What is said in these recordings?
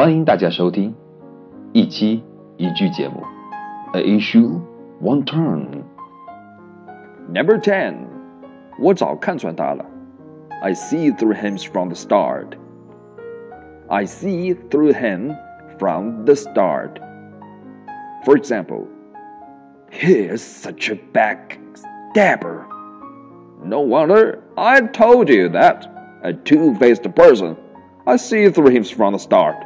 欢迎大家收听一期一句节目，A issue one turn。Number ten，我早看穿他了。I see through him from the start. I see through him from the start. For example, he is such a backstabber. No wonder I told you that. A two faced person. I see through him from the start.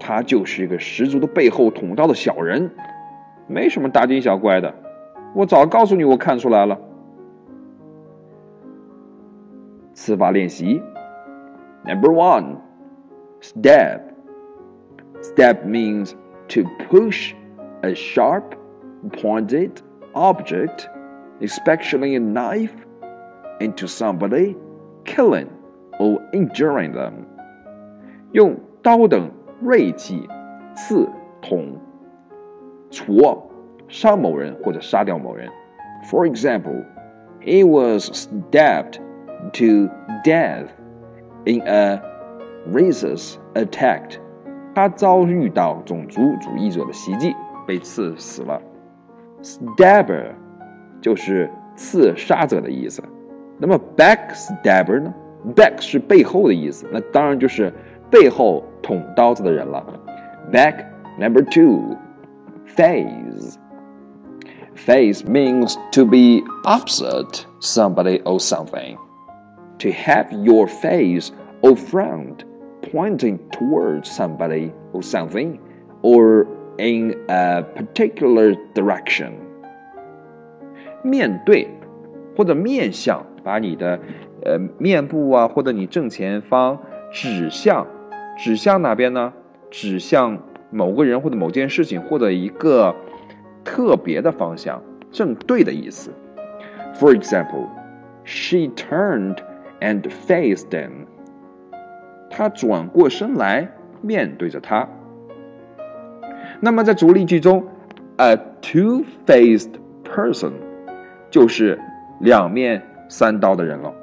他就是一个十足的背后捅刀的小人，没什么大惊小怪的。我早告诉你，我看出来了。词法练习，Number one, stab. Stab means to push a sharp, pointed object, especially a knife, into somebody, killing or injuring them. 用刀等 锐器刺捅戳伤某人或者杀掉某人。For example, he was stabbed to death in a racist attack. 他遭遇到种族主义者的袭击，被刺死了。Stabber 就是刺杀者的意思。那么 backstabber 呢？back 是背后的意思，那当然就是 背后捅刀子的人了。Back number two, face. Face means to be opposite somebody or something. To have your face or front pointing towards somebody or something or in a particular direction. 面对或者面向，把你的呃面部啊，或者你正前方指向指向哪边呢？指向某个人或者某件事情或者一个特别的方向，正对的意思。For example, she turned and faced him. 她转过身来面对着他。那么在主例句中，a two-faced person 就是两面三刀的人了。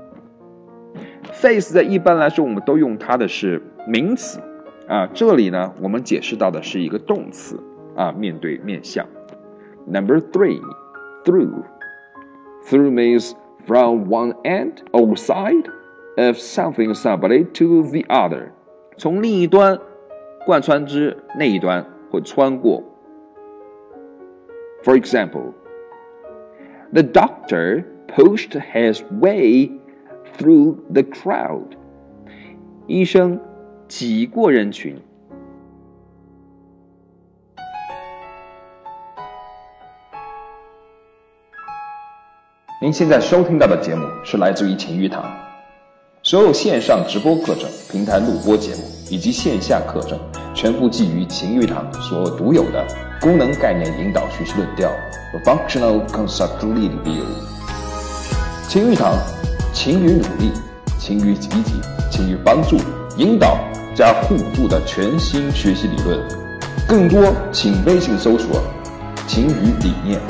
face 在一般来说我们都用它的是名词啊，这里呢我们解释到的是一个动词啊，面对面向。Number three, through. Through means from one end or side of something somebody to the other，从另一端贯穿之那一端或穿过。For example, the doctor pushed his way through the crowd. 医生 挤过人群。您现在收听到的节目是来自于晴雨堂，所有线上直播课程、平台录播节目以及线下课程，全部基于晴雨堂所独有的功能概念引导学习论调 （Functional Concept Review）。晴雨堂，勤于努力，勤于积极，勤于帮助、引导加互助的全新学习理论。更多请微信搜索“勤于理念”。